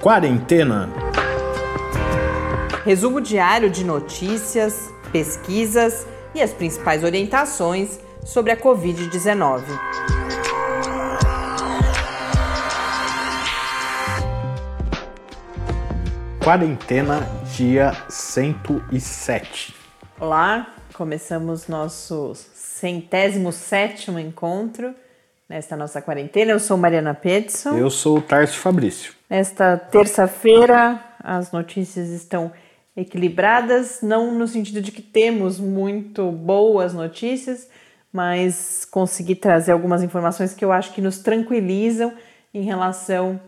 Quarentena. Resumo diário de notícias, pesquisas e as principais orientações sobre a Covid-19. Quarentena, dia 107. Olá, começamos nosso centésimo sétimo encontro nesta nossa quarentena. Eu sou Mariana Peterson. Eu sou o Tarso Fabrício. Nesta terça-feira, as notícias estão equilibradas, não no sentido de que temos muito boas notícias, mas consegui trazer algumas informações que eu acho que nos tranquilizam em relação,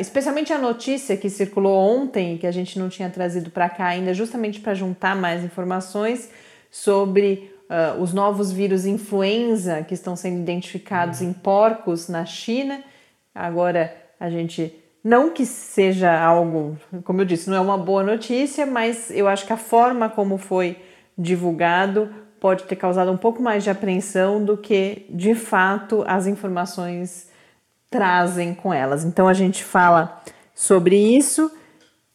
especialmente a notícia que circulou ontem, que a gente não tinha trazido para cá ainda, justamente para juntar mais informações sobre uh, os novos vírus influenza que estão sendo identificados em porcos na China. Agora a gente não que seja algo, como eu disse, não é uma boa notícia, mas eu acho que a forma como foi divulgado pode ter causado um pouco mais de apreensão do que de fato as informações trazem com elas. Então a gente fala sobre isso.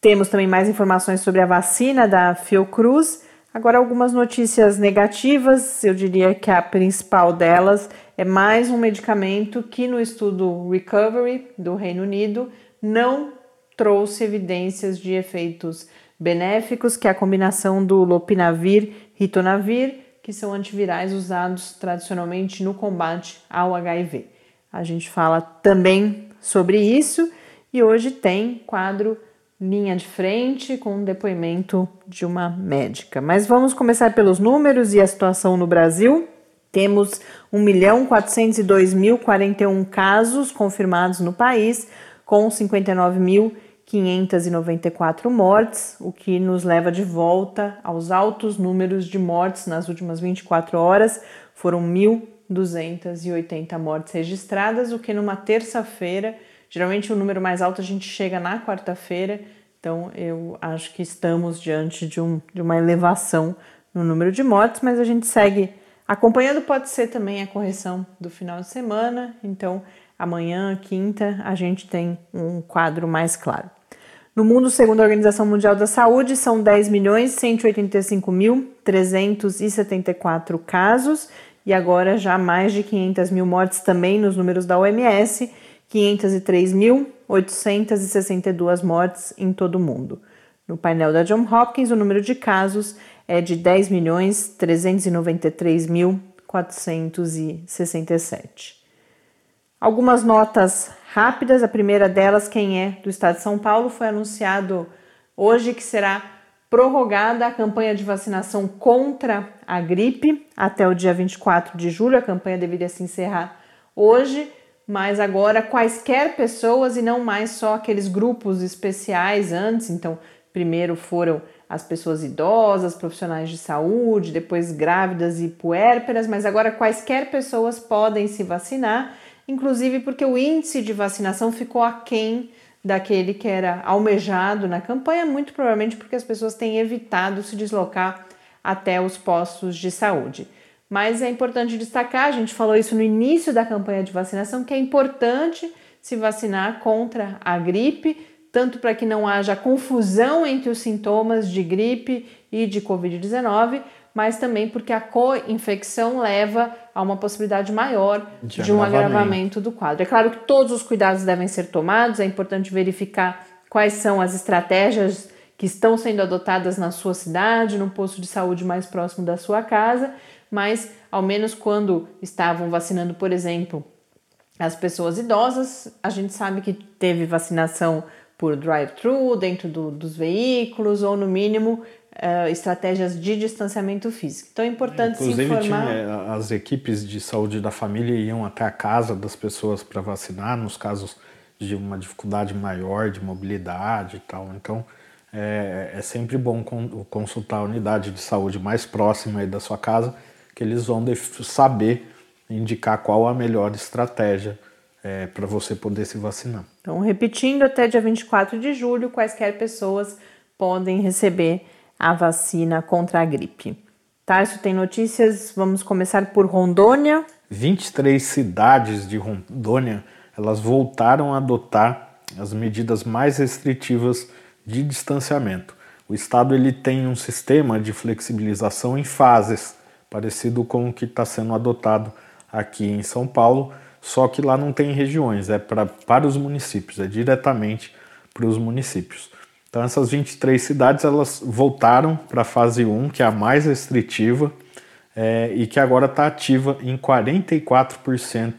Temos também mais informações sobre a vacina da Fiocruz Agora, algumas notícias negativas, eu diria que a principal delas é mais um medicamento que no estudo Recovery do Reino Unido não trouxe evidências de efeitos benéficos, que é a combinação do lopinavir e ritonavir, que são antivirais usados tradicionalmente no combate ao HIV. A gente fala também sobre isso e hoje tem quadro linha de frente com um depoimento de uma médica. Mas vamos começar pelos números e a situação no Brasil. Temos 1.402.041 casos confirmados no país, com 59.594 mortes, o que nos leva de volta aos altos números de mortes nas últimas 24 horas. Foram 1.280 mortes registradas, o que numa terça-feira Geralmente o número mais alto a gente chega na quarta-feira, então eu acho que estamos diante de, um, de uma elevação no número de mortes, mas a gente segue acompanhando. Pode ser também a correção do final de semana, então amanhã, quinta, a gente tem um quadro mais claro. No mundo, segundo a Organização Mundial da Saúde, são 10 milhões 185 mil 374 casos e agora já mais de 500 mil mortes também nos números da OMS 503.862 mortes em todo o mundo. No painel da John Hopkins, o número de casos é de 10.393.467. Algumas notas rápidas. A primeira delas, quem é do estado de São Paulo, foi anunciado hoje que será prorrogada a campanha de vacinação contra a gripe até o dia 24 de julho. A campanha deveria se encerrar hoje mas agora quaisquer pessoas e não mais só aqueles grupos especiais antes. Então, primeiro foram as pessoas idosas, profissionais de saúde, depois grávidas e puérperas, mas agora quaisquer pessoas podem se vacinar, inclusive porque o índice de vacinação ficou aquém daquele que era almejado na campanha, muito provavelmente porque as pessoas têm evitado se deslocar até os postos de saúde. Mas é importante destacar, a gente falou isso no início da campanha de vacinação, que é importante se vacinar contra a gripe, tanto para que não haja confusão entre os sintomas de gripe e de Covid-19, mas também porque a co-infecção leva a uma possibilidade maior de, de um agravamento do quadro. É claro que todos os cuidados devem ser tomados, é importante verificar quais são as estratégias que estão sendo adotadas na sua cidade, no posto de saúde mais próximo da sua casa mas ao menos quando estavam vacinando, por exemplo, as pessoas idosas, a gente sabe que teve vacinação por drive-thru dentro do, dos veículos ou no mínimo uh, estratégias de distanciamento físico. Então é importante Inclusive, se informar. Tinha, eh, as equipes de saúde da família iam até a casa das pessoas para vacinar nos casos de uma dificuldade maior de mobilidade e tal. Então é, é sempre bom consultar a unidade de saúde mais próxima da sua casa que eles vão saber indicar qual a melhor estratégia é, para você poder se vacinar. Então, repetindo, até dia 24 de julho, quaisquer pessoas podem receber a vacina contra a gripe. Tarso tem notícias, vamos começar por Rondônia. 23 cidades de Rondônia, elas voltaram a adotar as medidas mais restritivas de distanciamento. O Estado ele tem um sistema de flexibilização em fases, parecido com o que está sendo adotado aqui em São Paulo, só que lá não tem regiões, é pra, para os municípios, é diretamente para os municípios. Então essas 23 cidades elas voltaram para a fase 1, que é a mais restritiva, é, e que agora está ativa em 44%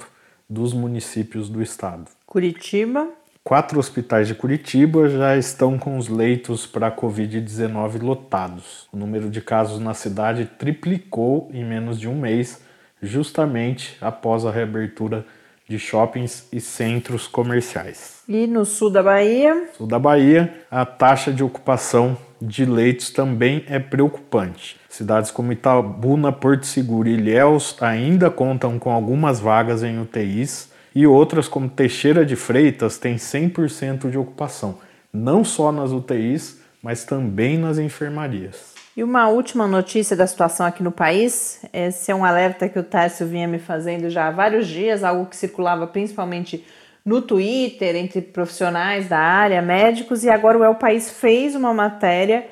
dos municípios do estado. Curitiba. Quatro hospitais de Curitiba já estão com os leitos para Covid-19 lotados. O número de casos na cidade triplicou em menos de um mês, justamente após a reabertura de shoppings e centros comerciais. E no sul da Bahia? Sul da Bahia, a taxa de ocupação de leitos também é preocupante. Cidades como Itabuna, Porto Seguro e Ilhéus ainda contam com algumas vagas em UTIs e outras como Teixeira de Freitas têm 100% de ocupação, não só nas UTIs, mas também nas enfermarias. E uma última notícia da situação aqui no país, esse é um alerta que o Tárcio vinha me fazendo já há vários dias, algo que circulava principalmente no Twitter, entre profissionais da área, médicos, e agora o El País fez uma matéria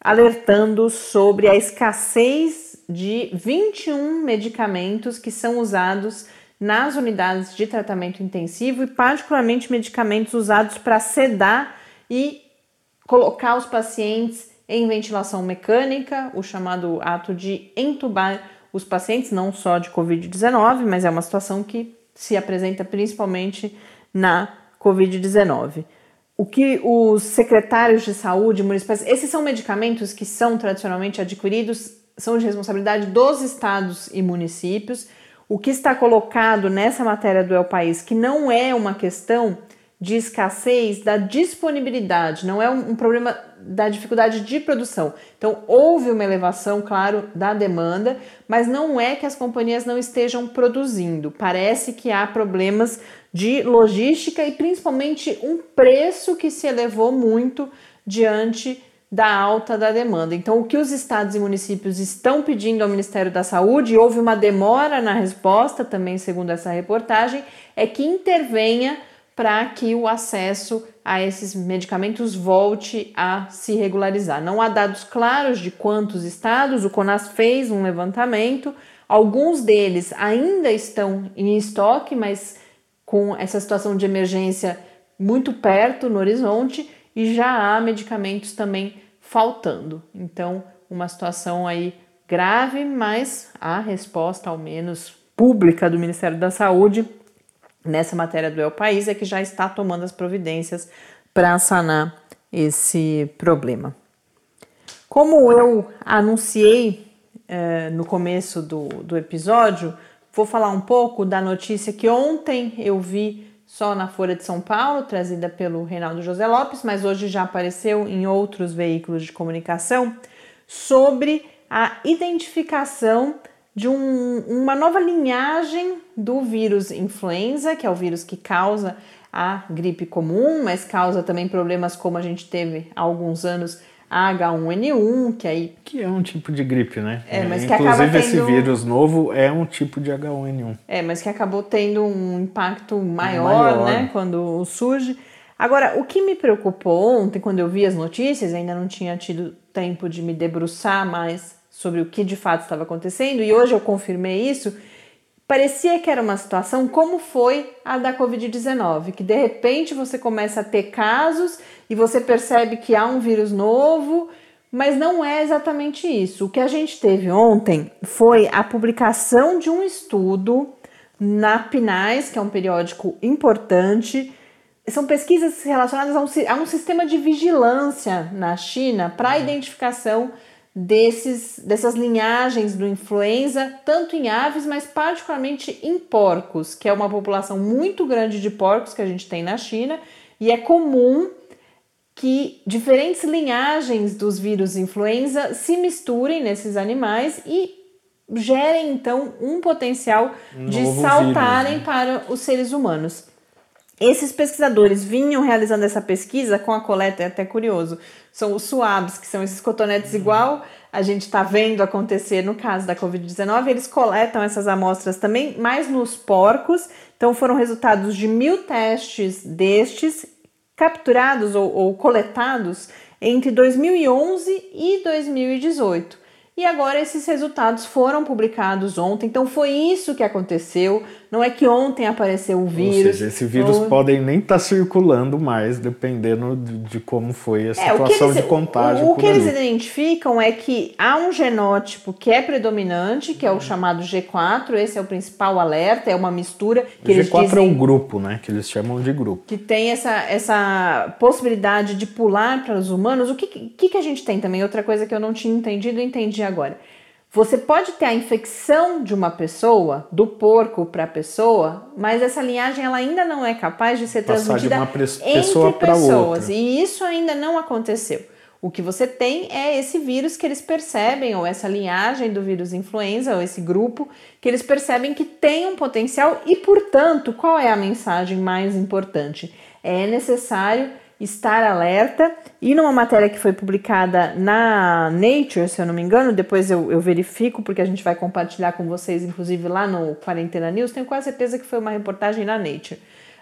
alertando sobre a escassez de 21 medicamentos que são usados nas unidades de tratamento intensivo e, particularmente, medicamentos usados para sedar e colocar os pacientes em ventilação mecânica, o chamado ato de entubar os pacientes, não só de Covid-19, mas é uma situação que se apresenta principalmente na Covid-19. O que os secretários de saúde municipais, esses são medicamentos que são tradicionalmente adquiridos, são de responsabilidade dos estados e municípios. O que está colocado nessa matéria do El País, que não é uma questão de escassez da disponibilidade, não é um, um, problema da dificuldade de produção. Então, houve uma elevação, claro, da demanda, mas não é que as companhias não estejam produzindo. Parece que há problemas de logística e principalmente um preço que se elevou muito diante da alta da demanda. Então, o que os estados e municípios estão pedindo ao Ministério da Saúde, e houve uma demora na resposta, também segundo essa reportagem, é que intervenha para que o acesso a esses medicamentos volte a se regularizar. Não há dados claros de quantos estados, o CONAS fez um levantamento, alguns deles ainda estão em estoque, mas com essa situação de emergência muito perto no horizonte e já há medicamentos também faltando. Então, uma situação aí grave, mas a resposta, ao menos pública do Ministério da Saúde, nessa matéria do El País é que já está tomando as providências para sanar esse problema. Como eu anunciei eh, no começo do, do episódio, vou falar um pouco da notícia que ontem eu vi só na Folha de São Paulo, trazida pelo Reinaldo José Lopes, mas hoje já apareceu em outros veículos de comunicação, sobre a identificação de um, uma nova linhagem do vírus influenza, que é o vírus que causa a gripe comum, mas causa também problemas como a gente teve há alguns anos H1N1, que aí que é um tipo de gripe, né? É, mas que Inclusive acaba tendo... esse vírus novo é um tipo de H1N1. É, mas que acabou tendo um impacto maior, maior. né, quando surge. Agora, o que me preocupou ontem quando eu vi as notícias, ainda não tinha tido tempo de me debruçar mais sobre o que de fato estava acontecendo, e hoje eu confirmei isso, parecia que era uma situação como foi a da Covid-19, que de repente você começa a ter casos e você percebe que há um vírus novo, mas não é exatamente isso. O que a gente teve ontem foi a publicação de um estudo na PNAS, que é um periódico importante. São pesquisas relacionadas a um, a um sistema de vigilância na China para a uhum. identificação desses, dessas linhagens do influenza, tanto em aves, mas particularmente em porcos, que é uma população muito grande de porcos que a gente tem na China, e é comum que diferentes linhagens dos vírus influenza se misturem nesses animais e gerem então um potencial um de saltarem vírus, né? para os seres humanos. Esses pesquisadores vinham realizando essa pesquisa com a coleta, é até curioso, são os swabs, que são esses cotonetes uhum. igual a gente está vendo acontecer no caso da Covid-19. Eles coletam essas amostras também, mais nos porcos. Então foram resultados de mil testes destes capturados ou, ou coletados entre 2011 e 2018. E agora esses resultados foram publicados ontem, então foi isso que aconteceu. Não é que ontem apareceu o vírus. Ou seja, esse vírus ou... podem nem estar tá circulando mais, dependendo de, como foi a situação é, eles, de contágio. O, o que ali. eles identificam é que há um genótipo que é predominante, que é o chamado G4, esse é o principal alerta, é uma mistura que o eles G4 dizem, é o grupo, né? Que eles chamam de grupo. Que tem essa, essa possibilidade de pular para os humanos. O que, que, que a gente tem também? Outra coisa que eu não tinha entendido, entendi agora. Você pode ter a infecção de uma pessoa, do porco para a pessoa, mas essa linhagem ela ainda não é capaz de ser Passar transmitida de entre pessoas. E isso ainda não aconteceu. O que você tem é esse vírus que eles percebem, ou essa linhagem do vírus influenza, ou esse grupo, que eles percebem que tem um potencial e, portanto, qual é a mensagem mais importante? É necessário estar alerta. E numa matéria que foi publicada na Nature, se eu não me engano, depois eu, eu verifico, porque a gente vai compartilhar com vocês, inclusive lá no Quarentena News, tenho quase certeza que foi uma reportagem na Nature.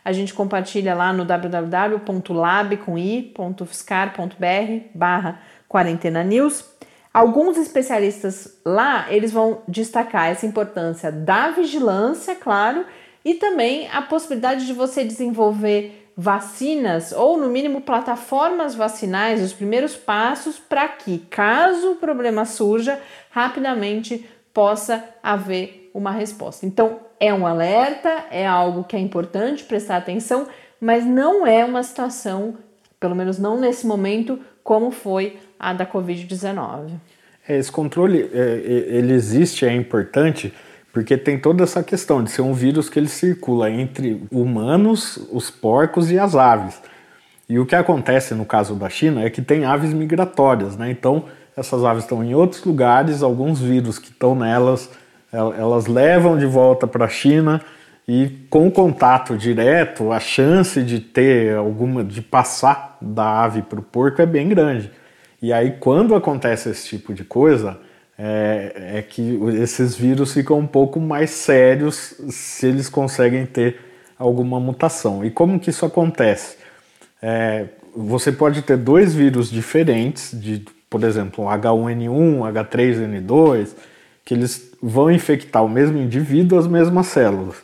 A gente compartilha lá no www.lab.fiscar.br barra quarentena news. Alguns especialistas lá, eles vão destacar essa importância da vigilância, claro, e também a possibilidade de você desenvolver vacinas ou, no mínimo, plataformas vacinais, os primeiros passos para que, caso o problema surja, rapidamente possa haver uma resposta. Então, é um alerta, é algo que é importante prestar atenção, mas não é uma situação, pelo menos não nesse momento, como foi a da Covid-19. É, esse controle, é, é ele existe, é importante porque tem toda essa questão de ser um vírus que ele circula entre humanos, os porcos e as aves. E o que acontece no caso da China é que tem aves migratórias, né? Então, essas aves estão em outros lugares, alguns vírus que estão nelas, elas levam de volta para a China e com contato direto, a chance de ter alguma, de passar da ave para o porco é bem grande. E aí, quando acontece esse tipo de coisa, é, é, que esses vírus ficam um pouco mais sérios se eles conseguem ter alguma mutação. E como que isso acontece? É, você pode ter dois vírus diferentes, de, por exemplo, H1N1, H3N2, que eles vão infectar o mesmo indivíduo, as mesmas células.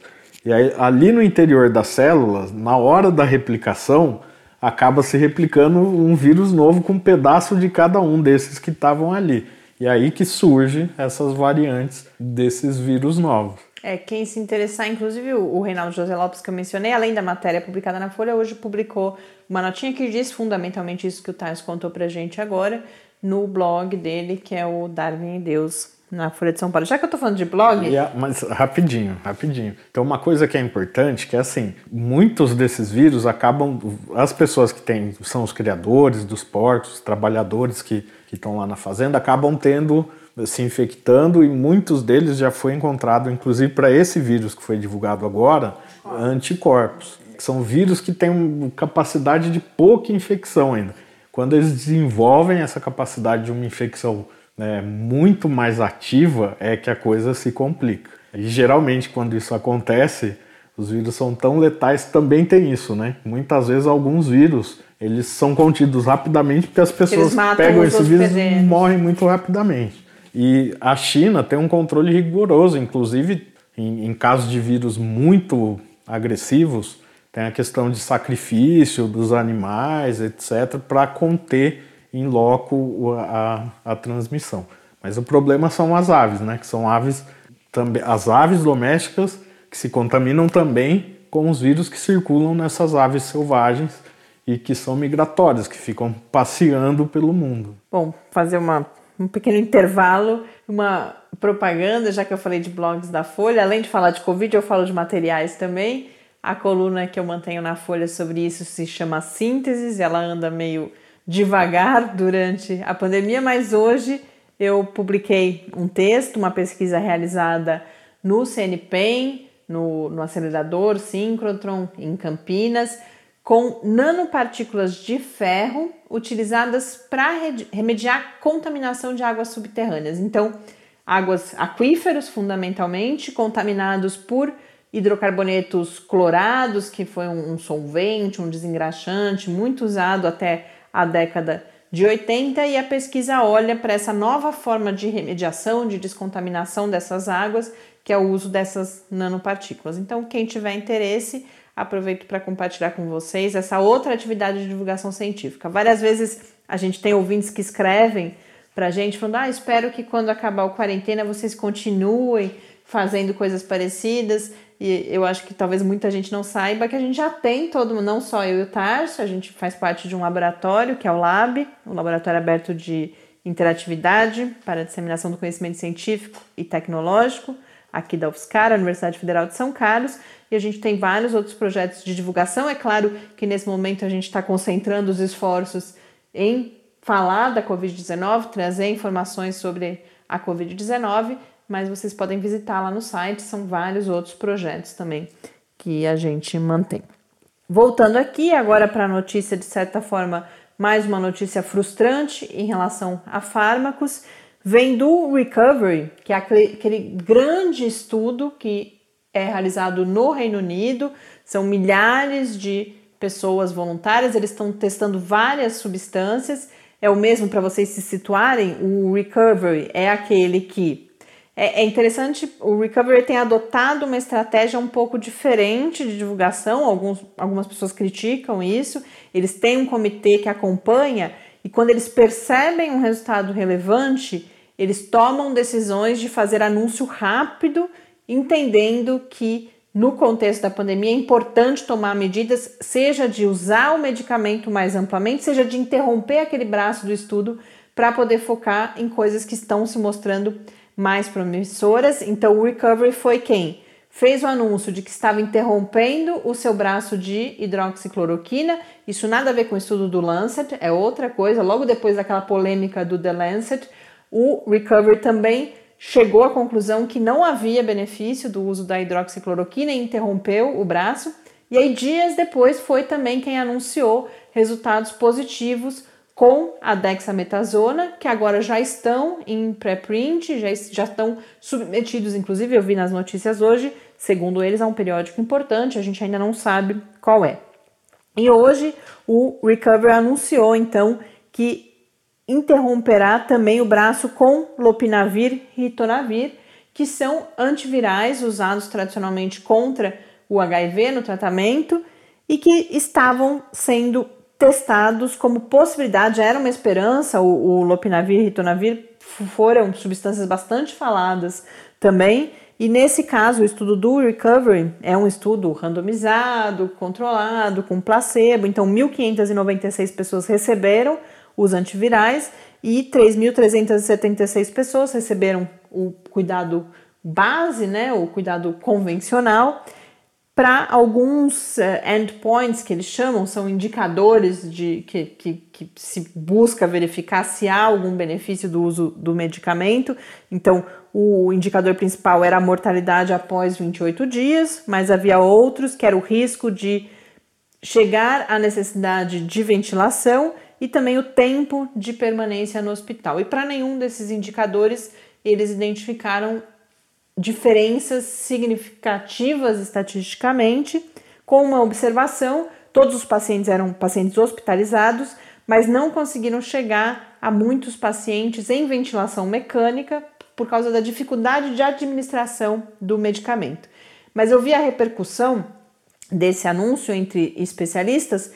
E aí, ali no interior das células, na hora da replicação, acaba se replicando um vírus novo com um pedaço de cada um desses que estavam ali. E aí que surge essas variantes desses vírus novos. É, quem se interessar, inclusive o Reinaldo José Lopes que eu mencionei, além da matéria publicada na Folha, hoje publicou uma notinha que diz fundamentalmente isso que o Thales contou pra gente agora, no blog dele, que é o Darwin e Deus, na Folha de São Paulo. Já que eu tô falando de blog. Yeah, mas rapidinho, rapidinho. Então, uma coisa que é importante que é assim: muitos desses vírus acabam. As pessoas que têm, são os criadores dos porcos, os trabalhadores que estão lá na fazenda, acabam tendo se infectando e muitos deles já foi encontrado, inclusive para esse vírus que foi divulgado agora, anticorpos. São vírus que têm capacidade de pouca infecção ainda. Quando eles desenvolvem essa capacidade de uma infecção né, muito mais ativa, é que a coisa se complica. E geralmente, quando isso acontece, os vírus são tão letais, também tem isso, né? Muitas vezes alguns vírus eles são contidos rapidamente porque as pessoas pegam esse vírus e morrem muito rapidamente. E a China tem um controle rigoroso, inclusive em, em casos de vírus muito agressivos, tem a questão de sacrifício dos animais, etc., para conter em loco a, a, transmissão. Mas o problema são as aves, né? Que são aves também as aves domésticas que se contaminam também com os vírus que circulam nessas aves selvagens e que são migratórias, que ficam passeando pelo mundo. Bom, fazer uma, um pequeno intervalo, uma propaganda, já que eu falei de blogs da Folha, além de falar de Covid, eu falo de materiais também. A coluna que eu mantenho na Folha sobre isso se chama Sínteses, ela anda meio devagar durante a pandemia, mas hoje eu publiquei um texto, uma pesquisa realizada no CNPEM, no, no acelerador Synchrotron em Campinas, com nanopartículas de ferro utilizadas para remediar contaminação de águas subterrâneas. Então, águas aquíferos, fundamentalmente, contaminados por hidrocarbonetos clorados, que foi um, solvente, um desengraxante, muito usado até a década de 80, e a pesquisa olha para essa nova forma de remediação, de descontaminação dessas águas, que é o uso dessas nanopartículas. Então, quem tiver interesse, aproveito para compartilhar com vocês essa outra atividade de divulgação científica. Várias vezes a gente tem ouvintes que escrevem para a gente falando: ah, espero que quando acabar o quarentena vocês continuem fazendo coisas parecidas. E eu acho que talvez muita gente não saiba que a gente já tem todo, não só eu e o Tarso, a gente faz parte de um laboratório que é o LAB, um laboratório aberto de interatividade para a disseminação do conhecimento científico e tecnológico, aqui da UFSCar, Universidade Federal de São Carlos, e a gente tem vários outros projetos de divulgação. É claro que nesse momento a gente está concentrando os esforços em falar da Covid-19, trazer informações sobre a Covid-19, mas vocês podem visitar lá no site, são vários outros projetos também que a gente mantém. Voltando aqui agora para a notícia, de certa forma, mais uma notícia frustrante em relação a fármacos, vem do Recovery, que é aquele, grande estudo que é realizado no Reino Unido, são milhares de pessoas voluntárias, eles estão testando várias substâncias. É o mesmo para vocês se situarem, o Recovery é aquele que é, é, interessante, o Recovery tem adotado uma estratégia um pouco diferente de divulgação, alguns, algumas pessoas criticam isso, eles têm um comitê que acompanha e quando eles percebem um resultado relevante, eles tomam decisões de fazer anúncio rápido, entendendo que no contexto da pandemia é importante tomar medidas, seja de usar o medicamento mais amplamente, seja de interromper aquele braço do estudo para poder focar em coisas que estão se mostrando mais promissoras. Então, o Recovery foi quem fez o anúncio de que estava interrompendo o seu braço de hidroxicloroquina. Isso nada a ver com o estudo do Lancet, é outra coisa. Logo depois daquela polêmica do The Lancet, o Recovery também chegou à conclusão que não havia benefício do uso da hidroxicloroquina e interrompeu o braço. E aí, dias depois, foi também quem anunciou resultados positivos com a dexametasona, que agora já estão em pré-print, já, já estão submetidos, inclusive eu vi nas notícias hoje, segundo eles, a um periódico importante, a gente ainda não sabe qual é. E hoje o Recover anunciou então que interromperá também o braço com lopinavir e ritonavir, que são antivirais usados tradicionalmente contra o HIV no tratamento e que estavam sendo testados como possibilidade, já era uma esperança, o, o lopinavir e ritonavir foram substâncias bastante faladas também, e nesse caso o estudo do Recovery é um estudo randomizado, controlado, com placebo, então 1.596 pessoas receberam os antivirais e 3.376 pessoas receberam o cuidado base, né, o cuidado convencional, para alguns uh, endpoints que eles chamam, são indicadores de que, que, que, se busca verificar se há algum benefício do uso do medicamento. Então, o indicador principal era a mortalidade após 28 dias, mas havia outros que era o risco de chegar à necessidade de ventilação e também o tempo de permanência no hospital. E para nenhum desses indicadores eles identificaram diferenças significativas estatisticamente, com uma observação: todos os pacientes eram pacientes hospitalizados, mas não conseguiram chegar a muitos pacientes em ventilação mecânica por causa da dificuldade de administração do medicamento. Mas eu vi a repercussão desse anúncio entre especialistas.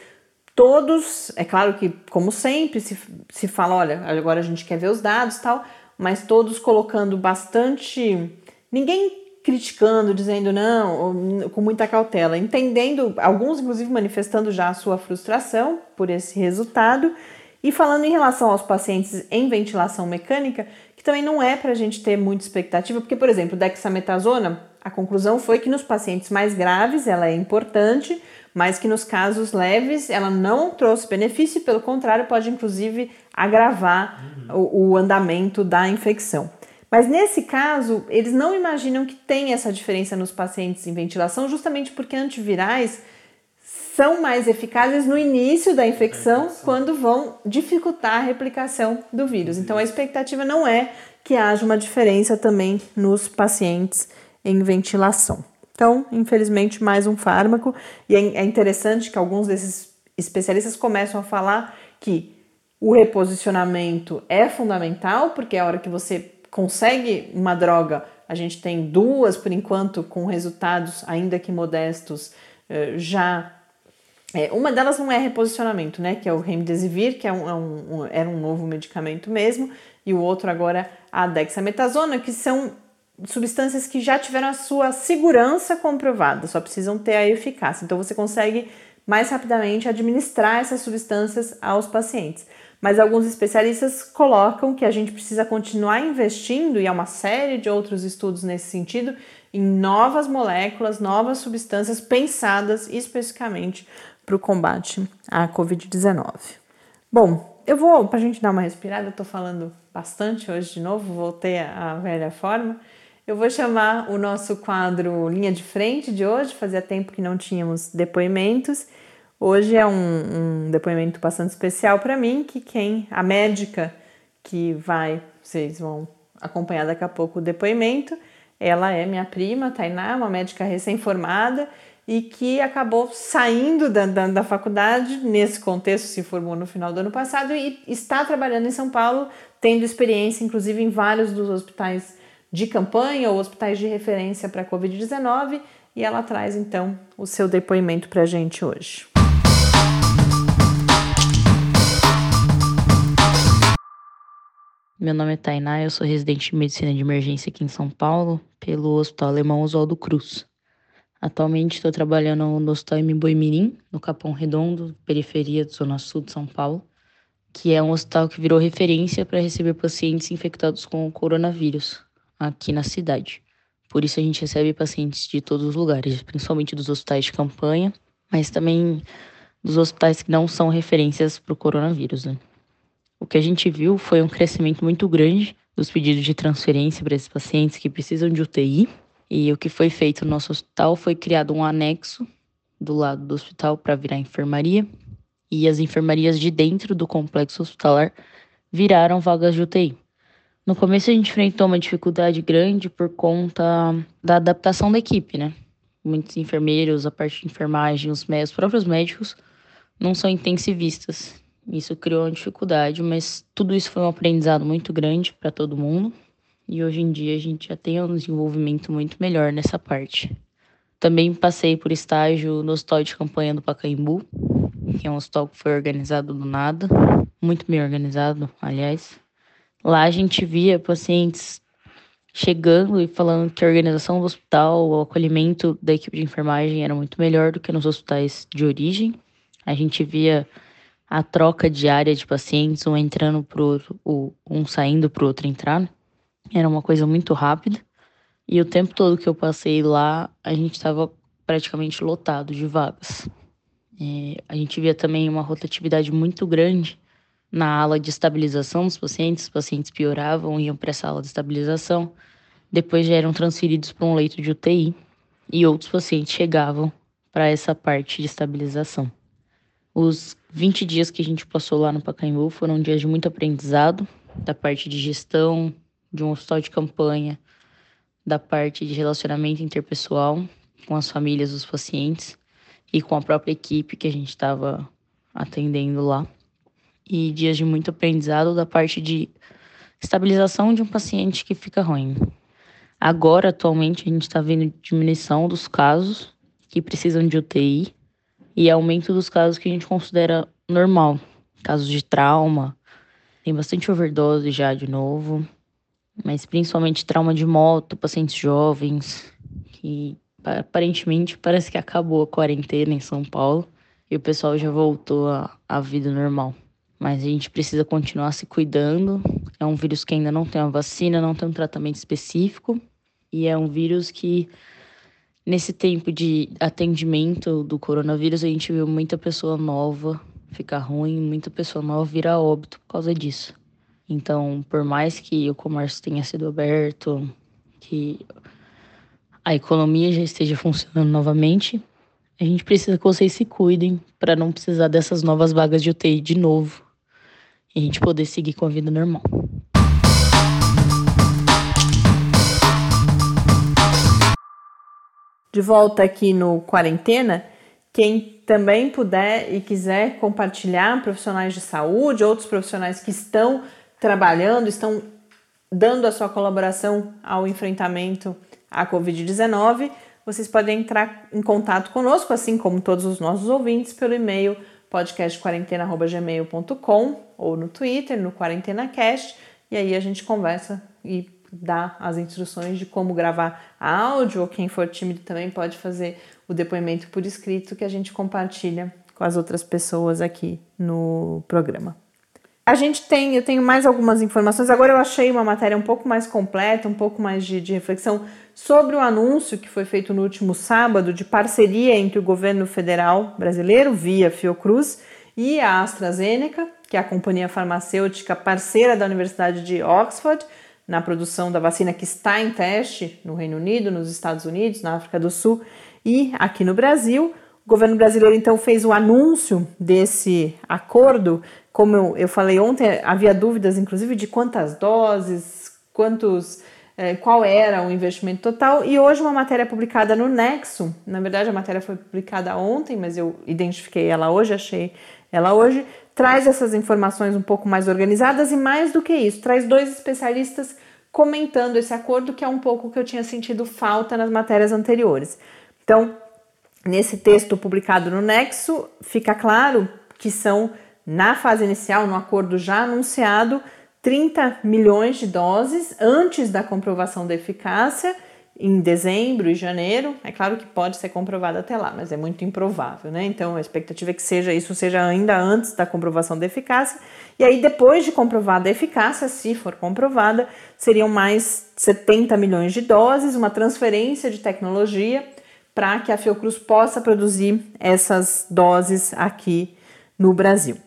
Todos, é claro que, como sempre, se, se fala: olha, agora a gente quer ver os dados tal, mas todos colocando bastante Ninguém criticando, dizendo não, com muita cautela, entendendo, alguns inclusive manifestando já a sua frustração por esse resultado. E falando em relação aos pacientes em ventilação mecânica, que também não é para a gente ter muita expectativa, porque, por exemplo, dexametasona, a conclusão foi que nos pacientes mais graves ela é importante, mas que nos casos leves ela não trouxe benefício, pelo contrário, pode inclusive agravar uhum. o, o andamento da infecção. Mas nesse caso, eles não imaginam que tem essa diferença nos pacientes em ventilação, justamente porque antivirais são mais eficazes no início da infecção, quando vão dificultar a replicação do vírus. Então a expectativa não é que haja uma diferença também nos pacientes em ventilação. Então, infelizmente, mais um fármaco. E é, é interessante que alguns desses especialistas começam a falar que o reposicionamento é fundamental, porque a hora que você consegue uma droga, a gente tem duas por enquanto com resultados ainda que modestos eh, já é, uma delas não é reposicionamento, né? Que é o remdesivir, que é um, é um, era um novo medicamento mesmo, e o outro agora a dexametasona, que são substâncias que já tiveram a sua segurança comprovada, só precisam ter a eficácia. Então você consegue mais rapidamente administrar essas substâncias aos pacientes. Mas alguns especialistas colocam que a gente precisa continuar investindo, e há uma série de outros estudos nesse sentido, em novas moléculas, novas substâncias pensadas especificamente para o combate à Covid-19. Bom, eu vou, para a gente dar uma respirada, eu estou falando bastante hoje de novo, voltei à velha forma. Eu vou chamar o nosso quadro Linha de Frente de hoje, fazia tempo que não tínhamos depoimentos. Hoje é um, um depoimento bastante especial para mim, que quem, a médica que vai, vocês vão acompanhar daqui a pouco o depoimento, ela é minha prima, Tainá, uma médica recém-formada e que acabou saindo da, da, da, faculdade, nesse contexto, se formou no final do ano passado e está trabalhando em São Paulo, tendo experiência, inclusive, em vários dos hospitais de campanha ou hospitais de referência para a Covid-19 e ela traz então o seu depoimento para a gente hoje. Meu nome é Tainá, eu sou residente de medicina de emergência aqui em São Paulo, pelo Hospital Alemão Oswaldo Cruz. Atualmente estou trabalhando no Hospital M. No Capão Redondo, periferia da Zona Sul de São Paulo, que é um hospital que virou referência para receber pacientes infectados com o coronavírus aqui na cidade. Por isso a gente recebe pacientes de todos os lugares, principalmente dos hospitais de campanha, mas também dos hospitais que não são referências para o coronavírus. Né? O que a gente viu foi um crescimento muito grande dos pedidos de transferência para esses pacientes que precisam de UTI. E o que foi feito no nosso hospital foi criado um anexo do lado do hospital para virar enfermaria. E as enfermarias de dentro do complexo hospitalar viraram vagas de UTI. No começo a gente enfrentou uma dificuldade grande por conta da adaptação da equipe, né? Muitos enfermeiros, a parte de enfermagem, os, próprios médicos não são intensivistas. Isso criou uma dificuldade, mas tudo isso foi um aprendizado muito grande para todo mundo. E hoje em dia a gente já tem um desenvolvimento muito melhor nessa parte. Também passei por estágio no hospital de campanha do Pacaembu, que é um hospital que foi organizado do nada, muito bem organizado, aliás. Lá a gente via pacientes chegando e falando que a organização do hospital, o acolhimento da equipe de enfermagem era muito melhor do que nos hospitais de origem. A gente via a troca diária de pacientes, um entrando pro outro, um saindo pro outro entrar. Né? Era uma coisa muito rápida. E o tempo todo que eu passei lá, a gente estava praticamente lotado de vagas. É, a gente via também uma rotatividade muito grande na ala de estabilização dos pacientes, os pacientes pioravam, iam para essa ala de estabilização, depois já eram transferidos para um leito de UTI e outros pacientes chegavam para essa parte de estabilização. Os 20 dias que a gente passou lá no Pacaembu foram dias de muito aprendizado, da parte de gestão, de um hospital de campanha, da parte de relacionamento interpessoal com as famílias dos pacientes e com a própria equipe que a gente estava atendendo lá e dias de muito aprendizado da parte de estabilização de um paciente que fica ruim. Agora, atualmente, a gente está vendo diminuição dos casos que precisam de UTI e aumento dos casos que a gente considera normal, casos de trauma. Tem bastante overdose já de novo, mas principalmente trauma de moto, pacientes jovens, que aparentemente parece que acabou a quarentena em São Paulo e o pessoal já voltou à vida normal. Mas a gente precisa continuar se cuidando. É um vírus que ainda não tem uma vacina, não tem um tratamento específico. E é um vírus que, nesse tempo de atendimento do coronavírus, a gente viu muita pessoa nova ficar ruim, muita pessoa nova virar óbito por causa disso. Então, por mais que o comércio tenha sido aberto, que a economia já esteja funcionando novamente, a gente precisa que vocês se cuidem para não precisar dessas novas vagas de UTI de novo e a gente poder seguir com a vida normal. De volta aqui no Quarentena. Quem também puder e quiser compartilhar profissionais de saúde, outros profissionais que estão trabalhando, estão dando a sua colaboração ao enfrentamento à Covid-19, vocês podem entrar em contato conosco, assim como todos os nossos ouvintes, pelo e-mail podcastquarentena.gmail.com ou no Twitter, no QuarentenaCast, e aí a gente conversa e dá as instruções de como gravar áudio, ou quem for tímido também pode fazer o depoimento por escrito que a gente compartilha com as outras pessoas aqui no programa. A gente tem, eu tenho mais algumas informações. Agora eu achei uma matéria um pouco mais completa, um pouco mais de, de reflexão sobre o anúncio que foi feito no último sábado de parceria entre o governo federal brasileiro, via Fiocruz, e a AstraZeneca, que é a companhia farmacêutica parceira da Universidade de Oxford, na produção da vacina que está em teste no Reino Unido, nos Estados Unidos, na África do Sul e aqui no Brasil. O governo brasileiro então fez o anúncio desse acordo. Como eu, falei ontem, havia dúvidas, inclusive, de quantas doses, quantos, eh, qual era o investimento total. E hoje uma matéria publicada no Nexo. Na verdade, a matéria foi publicada ontem, mas eu identifiquei ela hoje, achei ela hoje traz essas informações um pouco mais organizadas e mais do que isso, traz dois especialistas comentando esse acordo, que é um pouco que eu tinha sentido falta nas matérias anteriores. Então, nesse texto publicado no Nexo, fica claro que são, na fase inicial, no acordo já anunciado, 30 milhões de doses antes da comprovação da eficácia em dezembro e janeiro. É claro que pode ser comprovado até lá, mas é muito improvável, né? Então a expectativa é que seja isso seja ainda antes da comprovação da eficácia. E aí depois de comprovada a eficácia, se for comprovada, seriam mais 70 milhões de doses, uma transferência de tecnologia para que a Fiocruz possa produzir essas doses aqui no Brasil.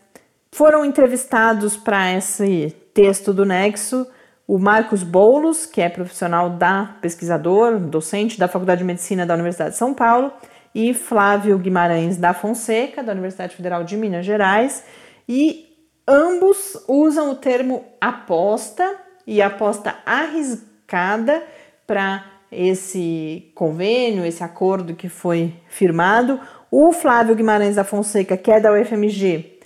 Foram entrevistados para esse texto do Nexo o Marcos Boulos, que é profissional da pesquisador, docente da Faculdade de Medicina da Universidade de São Paulo, e Flávio Guimarães da Fonseca, da Universidade Federal de Minas Gerais, e ambos usam o termo aposta e aposta arriscada para esse convênio, esse acordo que foi firmado. O Flávio Guimarães da Fonseca, que é da UFMG,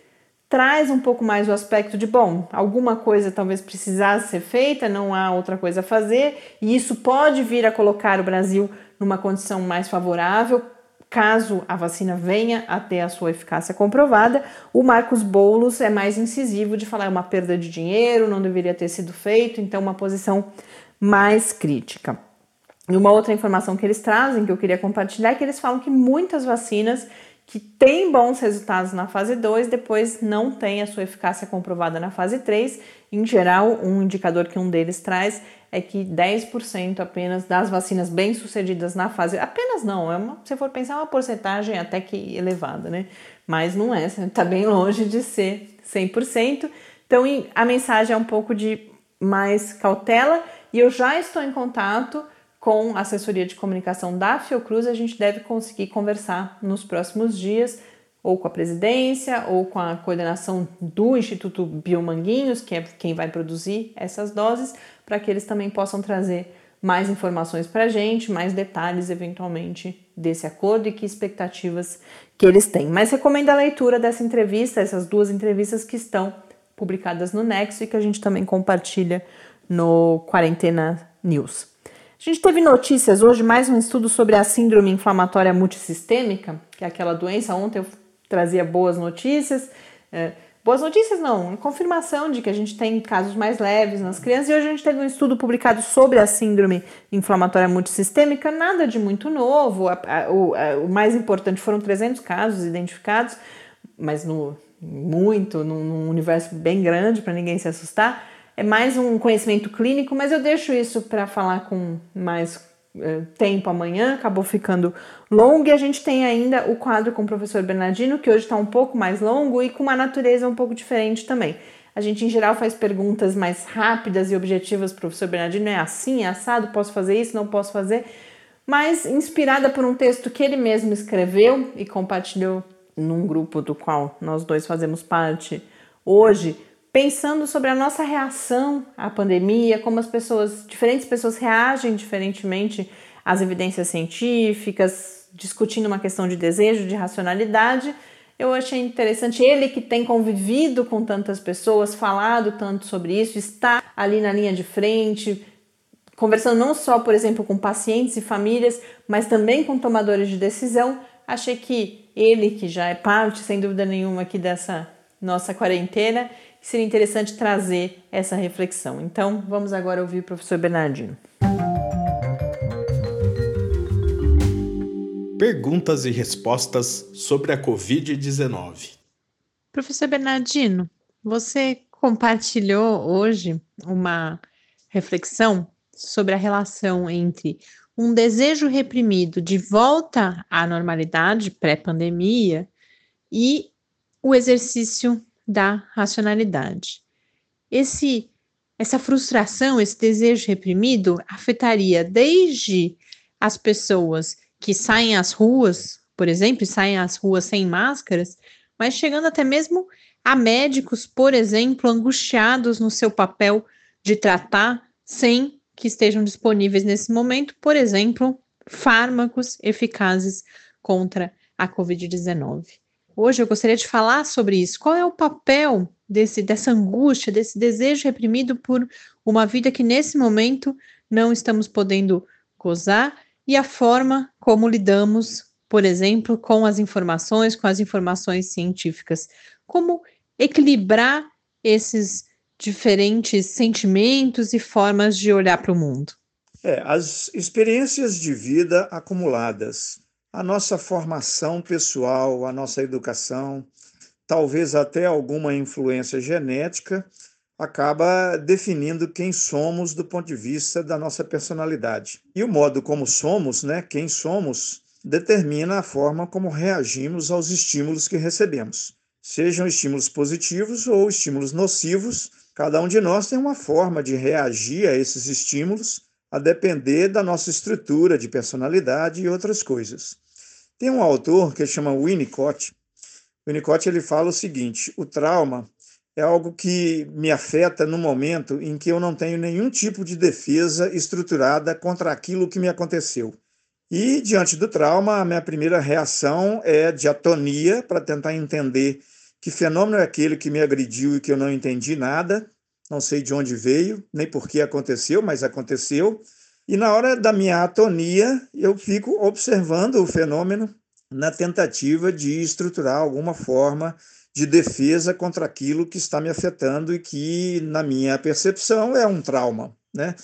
traz um pouco mais o aspecto de, bom, alguma coisa talvez precisasse ser feita, não há outra coisa a fazer, e isso pode vir a colocar o Brasil numa condição mais favorável caso a vacina venha a ter a sua eficácia comprovada. O Marcos Boulos é mais incisivo de falar é uma perda de dinheiro, não deveria ter sido feito, então uma posição mais crítica. E uma outra informação que eles trazem, que eu queria compartilhar, é que eles falam que muitas vacinas que tem bons resultados na fase 2, depois não tem a sua eficácia comprovada na fase 3. Em geral, um indicador que um deles traz é que 10% apenas das vacinas bem-sucedidas na fase. Apenas não, é uma, se for pensar, uma porcentagem até que elevada, né? Mas não é, está bem longe de ser 100%. Então, a mensagem é um pouco de mais cautela e eu já estou em contato com a assessoria de comunicação da Fiocruz, a gente deve conseguir conversar nos próximos dias, ou com a presidência, ou com a coordenação do Instituto Biomanguinhos, que é quem vai produzir essas doses, para que eles também possam trazer mais informações para a gente, mais detalhes eventualmente desse acordo e que expectativas que eles têm. Mas recomendo a leitura dessa entrevista, essas duas entrevistas que estão publicadas no Nexo e que a gente também compartilha no Quarentena News. A gente teve notícias hoje, mais um estudo sobre a síndrome inflamatória multissistêmica, que é aquela doença. Ontem eu trazia boas notícias. É, boas notícias não, confirmação de que a gente tem casos mais leves nas crianças. E hoje a gente teve um estudo publicado sobre a síndrome inflamatória multissistêmica, nada de muito novo. O, o, mais importante foram 300 casos identificados, mas no, muito, num, num universo bem grande para ninguém se assustar é mais um conhecimento clínico, mas eu deixo isso para falar com mais é, tempo amanhã, acabou ficando longo, e a gente tem ainda o quadro com o professor Bernardino, que hoje está um pouco mais longo e com uma natureza um pouco diferente também. A gente, em geral, faz perguntas mais rápidas e objetivas para o professor Bernardino, é assim, é assado, posso fazer isso, não posso fazer, mas inspirada por um texto que ele mesmo escreveu e compartilhou num grupo do qual nós dois fazemos parte hoje, pensando sobre a nossa reação à pandemia, como as pessoas, diferentes pessoas reagem diferentemente as evidências científicas, discutindo uma questão de desejo, de racionalidade. Eu achei interessante ele que tem convivido com tantas pessoas, falado tanto sobre isso, está ali na linha de frente, conversando não só, por exemplo, com pacientes e famílias, mas também com tomadores de decisão. Achei que ele, que já é parte, sem dúvida nenhuma, aqui dessa nossa quarentena, seria interessante trazer essa reflexão. Então, vamos agora ouvir o professor Bernardino. Perguntas e respostas sobre a Covid-19. Professor Bernardino, você compartilhou hoje uma reflexão sobre a relação entre um desejo reprimido de volta à normalidade pré-pandemia e o exercício da racionalidade. Esse essa frustração, esse desejo reprimido afetaria desde as pessoas que saem às ruas, por exemplo, saem às ruas sem máscaras, mas chegando até mesmo a médicos, por exemplo, angustiados no seu papel de tratar sem que estejam disponíveis nesse momento, por exemplo, fármacos eficazes contra a Covid-19. Hoje eu gostaria de falar sobre isso. Qual é o papel desse, dessa angústia, desse desejo reprimido por uma vida que nesse momento não estamos podendo gozar e a forma como lidamos, por exemplo, com as informações, com as informações científicas? Como equilibrar esses diferentes sentimentos e formas de olhar para o mundo? É, as experiências de vida acumuladas, a nossa formação pessoal, a nossa educação, talvez até alguma influência genética, acaba definindo quem somos do ponto de vista da nossa personalidade. E o modo como somos, né, quem somos, determina a forma como reagimos aos estímulos que recebemos. Sejam estímulos positivos ou estímulos nocivos, Cada um de nós tem uma forma de reagir a esses estímulos, a depender da nossa estrutura de personalidade e outras coisas. Tem um autor que chama Winnicott. Winnicott ele fala o seguinte: o trauma é algo que me afeta no momento em que eu não tenho nenhum tipo de defesa estruturada contra aquilo que me aconteceu. E diante do trauma, a minha primeira reação é de atonia para tentar entender que fenômeno é aquele que me agrediu e que eu não entendi nada, não sei de onde veio, nem por que aconteceu, mas aconteceu. E na hora da minha atonia, eu fico observando o fenômeno na tentativa de estruturar alguma forma de defesa contra aquilo que está me afetando e que, na minha percepção, é um trauma, né?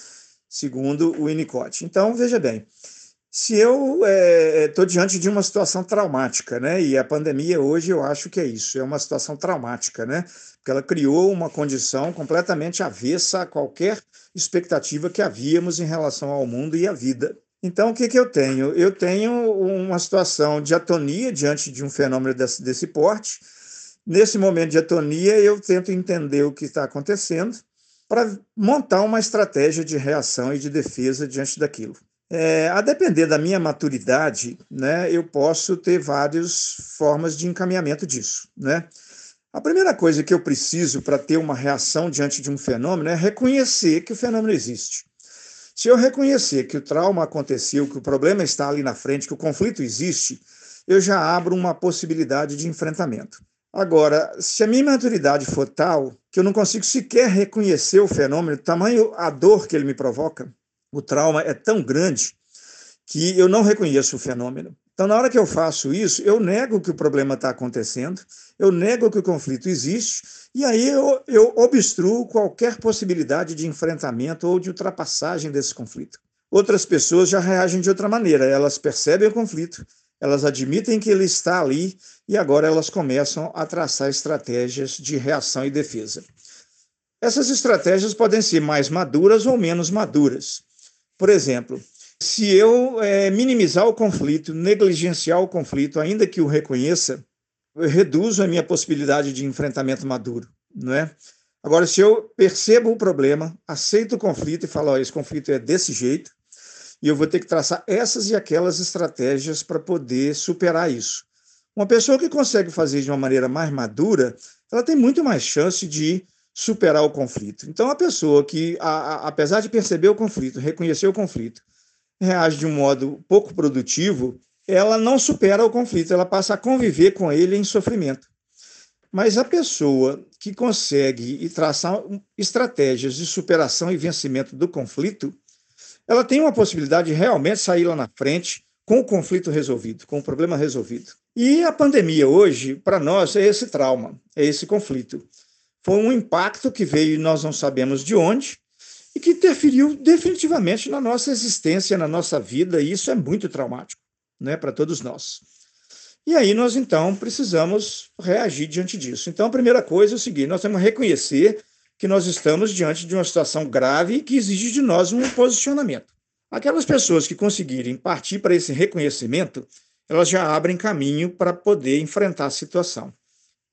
segundo o Winnicott. Então, veja bem, se eu estou é, diante de uma situação traumática, né? E a pandemia hoje eu acho que é isso, é uma situação traumática, né? Porque ela criou uma condição completamente avessa a qualquer expectativa que havíamos em relação ao mundo e à vida. Então, o que, que eu tenho? Eu tenho uma situação de atonia diante de um fenômeno desse, desse porte. Nesse momento de atonia, eu tento entender o que está acontecendo para montar uma estratégia de reação e de defesa diante daquilo. É, a depender da minha maturidade, né, eu posso ter várias formas de encaminhamento disso. Né? A primeira coisa que eu preciso para ter uma reação diante de um fenômeno é reconhecer que o fenômeno existe. Se eu reconhecer que o trauma aconteceu, que o problema está ali na frente, que o conflito existe, eu já abro uma possibilidade de enfrentamento. Agora, se a minha maturidade for tal que eu não consigo sequer reconhecer o fenômeno, tamanho a dor que ele me provoca, o trauma é tão grande que eu não reconheço o fenômeno. Então, na hora que eu faço isso, eu nego que o problema está acontecendo, eu nego que o conflito existe, e aí eu, eu obstruo qualquer possibilidade de enfrentamento ou de ultrapassagem desse conflito. Outras pessoas já reagem de outra maneira, elas percebem o conflito, elas admitem que ele está ali e agora elas começam a traçar estratégias de reação e defesa. Essas estratégias podem ser mais maduras ou menos maduras. Por exemplo, se eu é, minimizar o conflito, negligenciar o conflito, ainda que o reconheça, eu reduzo a minha possibilidade de enfrentamento maduro, não é? Agora, se eu percebo o problema, aceito o conflito e falo, oh, esse conflito é desse jeito, e eu vou ter que traçar essas e aquelas estratégias para poder superar isso. Uma pessoa que consegue fazer de uma maneira mais madura, ela tem muito mais chance de superar o conflito. Então, a pessoa que, a, a, apesar de perceber o conflito, reconhecer o conflito, reage de um modo pouco produtivo, ela não supera o conflito, ela passa a conviver com ele em sofrimento. Mas a pessoa que consegue traçar estratégias de superação e vencimento do conflito, ela tem uma possibilidade de realmente sair lá na frente com o conflito resolvido, com o problema resolvido. E a pandemia hoje, para nós, é esse trauma, é esse conflito. Foi um impacto que veio, nós não sabemos de onde, que interferiu definitivamente na nossa existência, na nossa vida, e isso é muito traumático né, para todos nós. E aí nós, então, precisamos reagir diante disso. Então, a primeira coisa é o seguinte: nós temos que reconhecer que nós estamos diante de uma situação grave que exige de nós um posicionamento. Aquelas pessoas que conseguirem partir para esse reconhecimento, elas já abrem caminho para poder enfrentar a situação.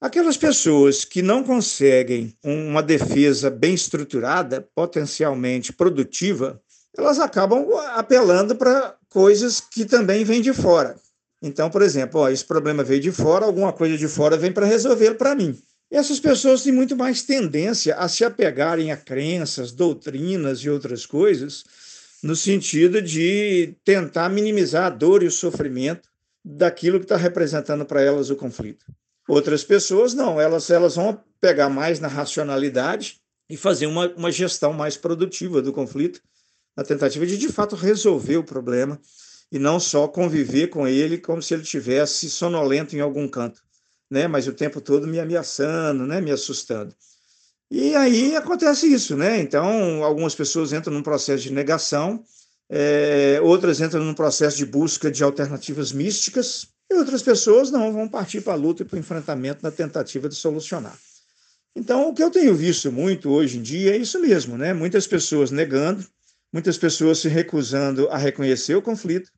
Aquelas pessoas que não conseguem uma defesa bem estruturada, potencialmente produtiva, elas acabam apelando para coisas que também vêm de fora. Então, por exemplo, ó, esse problema veio de fora, alguma coisa de fora vem para resolver para mim. E essas pessoas têm muito mais tendência a se apegarem a crenças, doutrinas e outras coisas, no sentido de tentar minimizar a dor e o sofrimento daquilo que está representando para elas o conflito. Outras pessoas não, elas, elas vão pegar mais na racionalidade e fazer uma, uma gestão mais produtiva do conflito, na tentativa de de fato resolver o problema e não só conviver com ele como se ele tivesse sonolento em algum canto, né? Mas o tempo todo me ameaçando, né? Me assustando. E aí acontece isso, né? Então, algumas pessoas entram num processo de negação, é, outras entram num processo de busca de alternativas místicas, e outras pessoas não vão partir para a luta e para o enfrentamento na tentativa de solucionar. Então, o que eu tenho visto muito hoje em dia é isso mesmo, né? Muitas pessoas negando, muitas pessoas se recusando a reconhecer o conflito,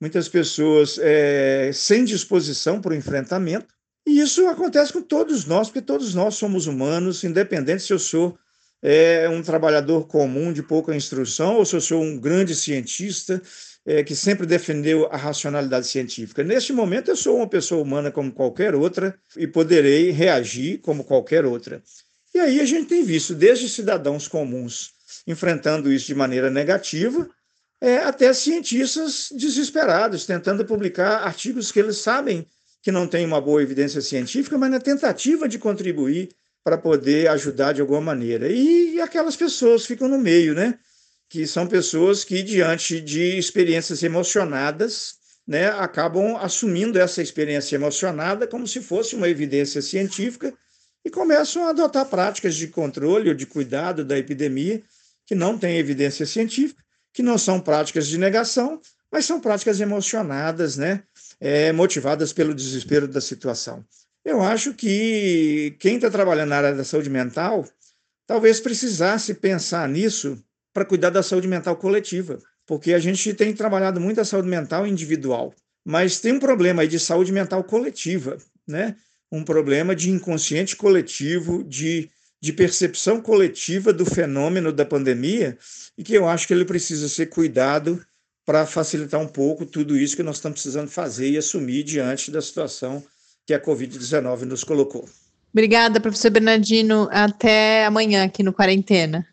muitas pessoas é, sem disposição para o enfrentamento, e isso acontece com todos nós, porque todos nós somos humanos, independente se eu sou é, um trabalhador comum de pouca instrução ou se eu sou um grande cientista é, que sempre defendeu a racionalidade científica. Neste momento, eu sou uma pessoa humana como qualquer outra e poderei reagir como qualquer outra. E aí a gente tem visto desde cidadãos comuns enfrentando isso de maneira negativa, é, até cientistas desesperados, tentando publicar artigos que eles sabem que não tem uma boa evidência científica, mas na tentativa de contribuir para poder ajudar de alguma maneira. E aquelas pessoas ficam no meio, né? Que são pessoas que, diante de experiências emocionadas, né, acabam assumindo essa experiência emocionada como se fosse uma evidência científica e começam a adotar práticas de controle ou de cuidado da epidemia que não têm evidência científica, que não são práticas de negação, mas são práticas emocionadas, né? é, motivadas pelo desespero da situação. Eu acho que quem está trabalhando na área da saúde mental talvez precisasse pensar nisso para cuidar da saúde mental coletiva, porque a gente tem trabalhado muito a saúde mental individual, mas tem um problema aí de saúde mental coletiva, né? Um problema de inconsciente coletivo, de, de percepção coletiva do fenômeno da pandemia, e que eu acho que ele precisa ser cuidado para facilitar um pouco tudo isso que nós estamos precisando fazer e assumir diante da situação que a Covid-19 nos colocou. Obrigada, professor Bernardino. Até amanhã aqui no Quarentena.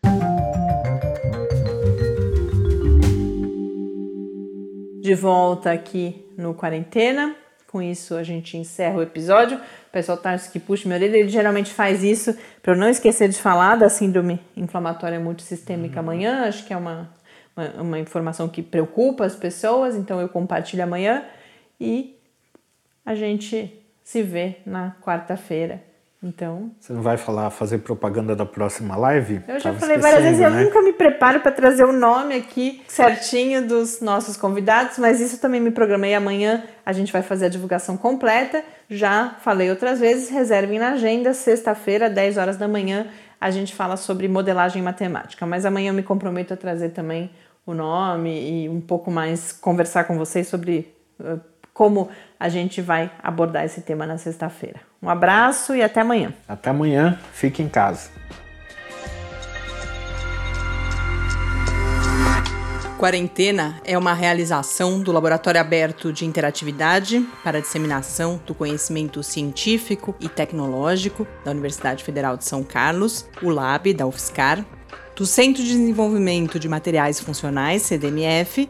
De volta aqui no Quarentena. Com isso, a gente encerra o episódio. O pessoal tá que puxa minha orelha, ele geralmente faz isso para eu não esquecer de falar da síndrome inflamatória multissistêmica amanhã. Acho que é uma uma, uma informação que preocupa as pessoas, então eu compartilho amanhã e a gente se vê na quarta-feira. Então. Você não vai falar, fazer propaganda da próxima live? Eu já Tava falei várias vezes, né? eu nunca me preparo para trazer o nome aqui certinho dos nossos convidados, mas isso também me programei amanhã. A gente vai fazer a divulgação completa. Já falei outras vezes, reservem na agenda, sexta-feira, 10 horas da manhã, a gente fala sobre modelagem matemática. Mas amanhã eu me comprometo a trazer também o nome e um pouco mais conversar com vocês sobre como a gente vai abordar esse tema na sexta-feira. Um abraço e até amanhã. Até amanhã, fique em casa. Quarentena é uma realização do Laboratório Aberto de Interatividade para a Disseminação do Conhecimento Científico e Tecnológico da Universidade Federal de São Carlos, o LAB da UFSCar, do Centro de Desenvolvimento de Materiais Funcionais, CDMF,